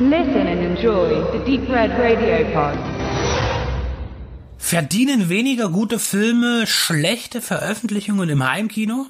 Listen and enjoy the Deep Red Radio Pod. Verdienen weniger gute Filme schlechte Veröffentlichungen im Heimkino?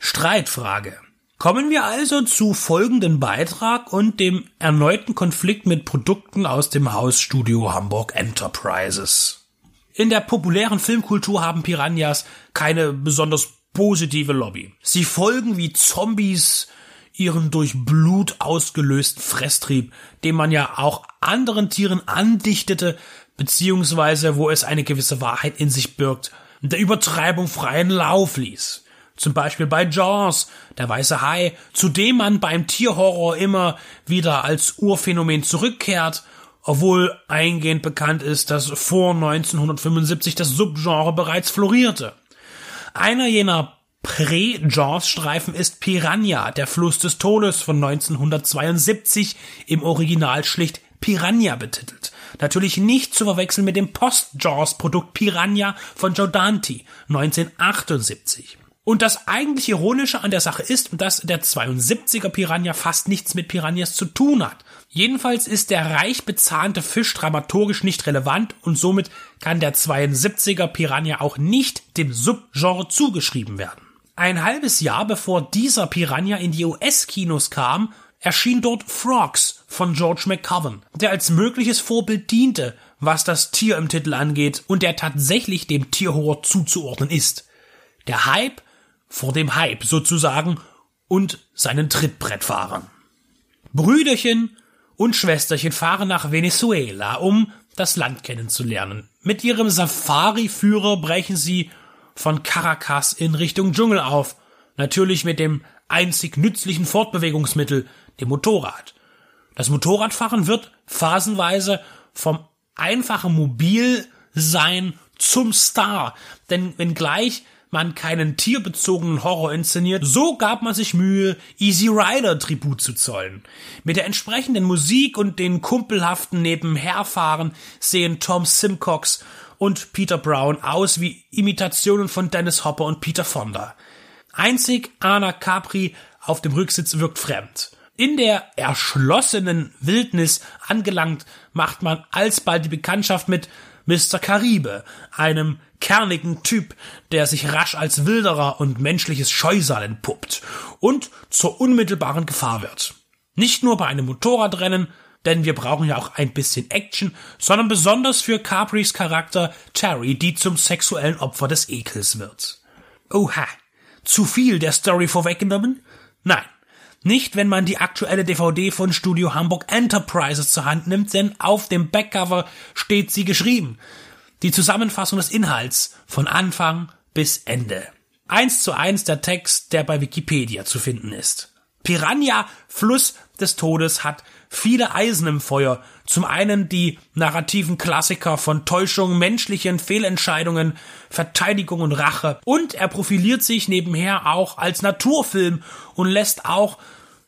Streitfrage. Kommen wir also zu folgenden Beitrag und dem erneuten Konflikt mit Produkten aus dem Hausstudio Hamburg Enterprises. In der populären Filmkultur haben Piranhas keine besonders positive Lobby. Sie folgen wie Zombies ihren durch Blut ausgelösten Fresstrieb, den man ja auch anderen Tieren andichtete, beziehungsweise wo es eine gewisse Wahrheit in sich birgt, der Übertreibung freien Lauf ließ. Zum Beispiel bei Jaws, der weiße Hai, zu dem man beim Tierhorror immer wieder als Urphänomen zurückkehrt, obwohl eingehend bekannt ist, dass vor 1975 das Subgenre bereits florierte. Einer jener Prä-Jaws-Streifen ist Piranha, der Fluss des Todes von 1972, im Original schlicht Piranha betitelt. Natürlich nicht zu verwechseln mit dem Post-Jaws-Produkt Piranha von Joe Dante 1978. Und das eigentlich Ironische an der Sache ist, dass der 72er Piranha fast nichts mit Piranhas zu tun hat. Jedenfalls ist der reich bezahnte Fisch dramaturgisch nicht relevant und somit kann der 72er Piranha auch nicht dem Subgenre zugeschrieben werden. Ein halbes Jahr bevor dieser Piranha in die US-Kinos kam, erschien dort Frogs von George McCoven, der als mögliches Vorbild diente, was das Tier im Titel angeht und der tatsächlich dem Tierhorror zuzuordnen ist. Der Hype vor dem Hype sozusagen und seinen Trittbrettfahrern. Brüderchen und Schwesterchen fahren nach Venezuela, um das Land kennenzulernen. Mit ihrem Safari-Führer brechen sie von Caracas in Richtung Dschungel auf. Natürlich mit dem einzig nützlichen Fortbewegungsmittel, dem Motorrad. Das Motorradfahren wird phasenweise vom einfachen Mobilsein zum Star, denn wenngleich man keinen tierbezogenen Horror inszeniert, so gab man sich Mühe, Easy Rider Tribut zu zollen. Mit der entsprechenden Musik und den kumpelhaften Nebenherfahren sehen Tom Simcox und Peter Brown aus wie Imitationen von Dennis Hopper und Peter Fonda. Einzig Anna Capri auf dem Rücksitz wirkt fremd. In der erschlossenen Wildnis angelangt, macht man alsbald die Bekanntschaft mit Mr. Caribe, einem kernigen Typ, der sich rasch als Wilderer und menschliches Scheusal entpuppt und zur unmittelbaren Gefahr wird. Nicht nur bei einem Motorradrennen, denn wir brauchen ja auch ein bisschen Action, sondern besonders für Capris Charakter Terry, die zum sexuellen Opfer des Ekels wird. Oha, zu viel der Story vorweggenommen? Nein, nicht, wenn man die aktuelle DVD von Studio Hamburg Enterprises zur Hand nimmt, denn auf dem Backcover steht sie geschrieben. Die Zusammenfassung des Inhalts von Anfang bis Ende. Eins zu eins der Text, der bei Wikipedia zu finden ist. Piranha, Fluss des Todes, hat viele Eisen im Feuer. Zum einen die narrativen Klassiker von Täuschung, menschlichen Fehlentscheidungen, Verteidigung und Rache. Und er profiliert sich nebenher auch als Naturfilm und lässt auch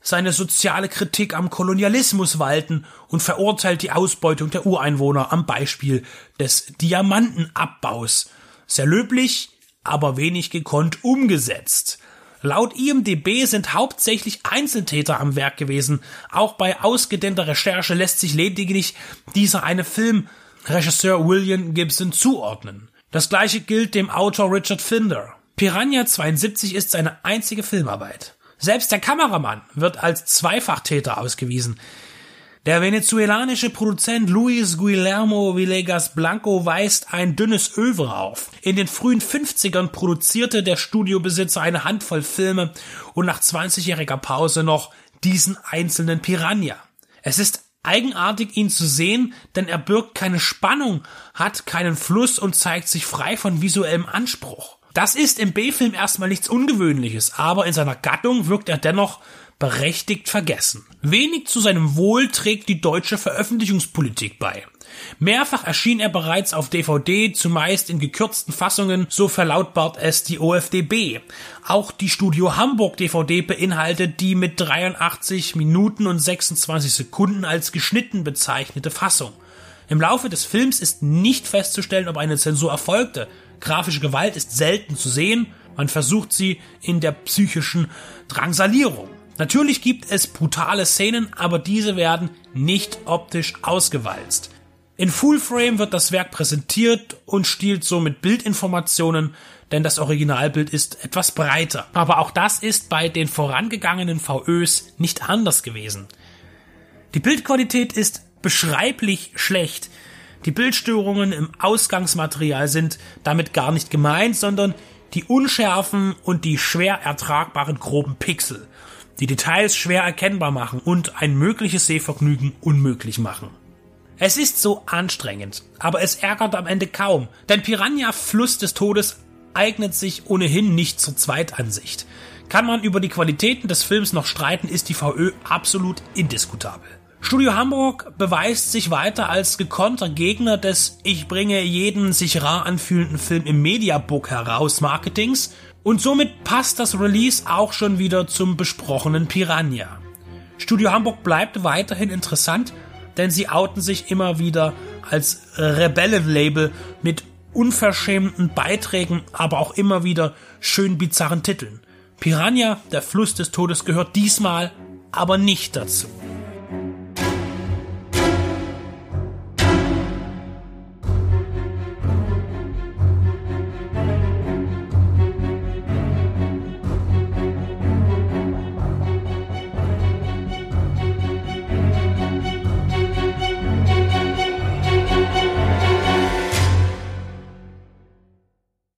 seine soziale Kritik am Kolonialismus walten und verurteilt die Ausbeutung der Ureinwohner am Beispiel des Diamantenabbaus. Sehr löblich, aber wenig gekonnt umgesetzt. Laut IMDB sind hauptsächlich Einzeltäter am Werk gewesen. Auch bei ausgedehnter Recherche lässt sich lediglich dieser eine Film Regisseur William Gibson zuordnen. Das gleiche gilt dem Autor Richard Finder. Piranha 72 ist seine einzige Filmarbeit. Selbst der Kameramann wird als Zweifachtäter ausgewiesen. Der venezuelanische Produzent Luis Guillermo Villegas Blanco weist ein dünnes Övre auf. In den frühen 50ern produzierte der Studiobesitzer eine Handvoll Filme und nach 20-jähriger Pause noch diesen einzelnen Piranha. Es ist eigenartig, ihn zu sehen, denn er birgt keine Spannung, hat keinen Fluss und zeigt sich frei von visuellem Anspruch. Das ist im B-Film erstmal nichts Ungewöhnliches, aber in seiner Gattung wirkt er dennoch berechtigt vergessen. Wenig zu seinem Wohl trägt die deutsche Veröffentlichungspolitik bei. Mehrfach erschien er bereits auf DVD, zumeist in gekürzten Fassungen, so verlautbart es die OFDB. Auch die Studio Hamburg DVD beinhaltet die mit 83 Minuten und 26 Sekunden als geschnitten bezeichnete Fassung. Im Laufe des Films ist nicht festzustellen, ob eine Zensur erfolgte. Grafische Gewalt ist selten zu sehen, man versucht sie in der psychischen Drangsalierung. Natürlich gibt es brutale Szenen, aber diese werden nicht optisch ausgewalzt. In Full Frame wird das Werk präsentiert und stiehlt somit Bildinformationen, denn das Originalbild ist etwas breiter. Aber auch das ist bei den vorangegangenen VÖs nicht anders gewesen. Die Bildqualität ist beschreiblich schlecht. Die Bildstörungen im Ausgangsmaterial sind damit gar nicht gemeint, sondern die Unschärfen und die schwer ertragbaren groben Pixel, die Details schwer erkennbar machen und ein mögliches Sehvergnügen unmöglich machen. Es ist so anstrengend, aber es ärgert am Ende kaum, denn Piranha Fluss des Todes eignet sich ohnehin nicht zur Zweitansicht. Kann man über die Qualitäten des Films noch streiten, ist die VÖ absolut indiskutabel. Studio Hamburg beweist sich weiter als gekonnter Gegner des Ich bringe jeden sich rar anfühlenden Film im Mediabook heraus Marketings und somit passt das Release auch schon wieder zum besprochenen Piranha. Studio Hamburg bleibt weiterhin interessant, denn sie outen sich immer wieder als Rebellenlabel mit unverschämten Beiträgen, aber auch immer wieder schön bizarren Titeln. Piranha, der Fluss des Todes gehört diesmal aber nicht dazu.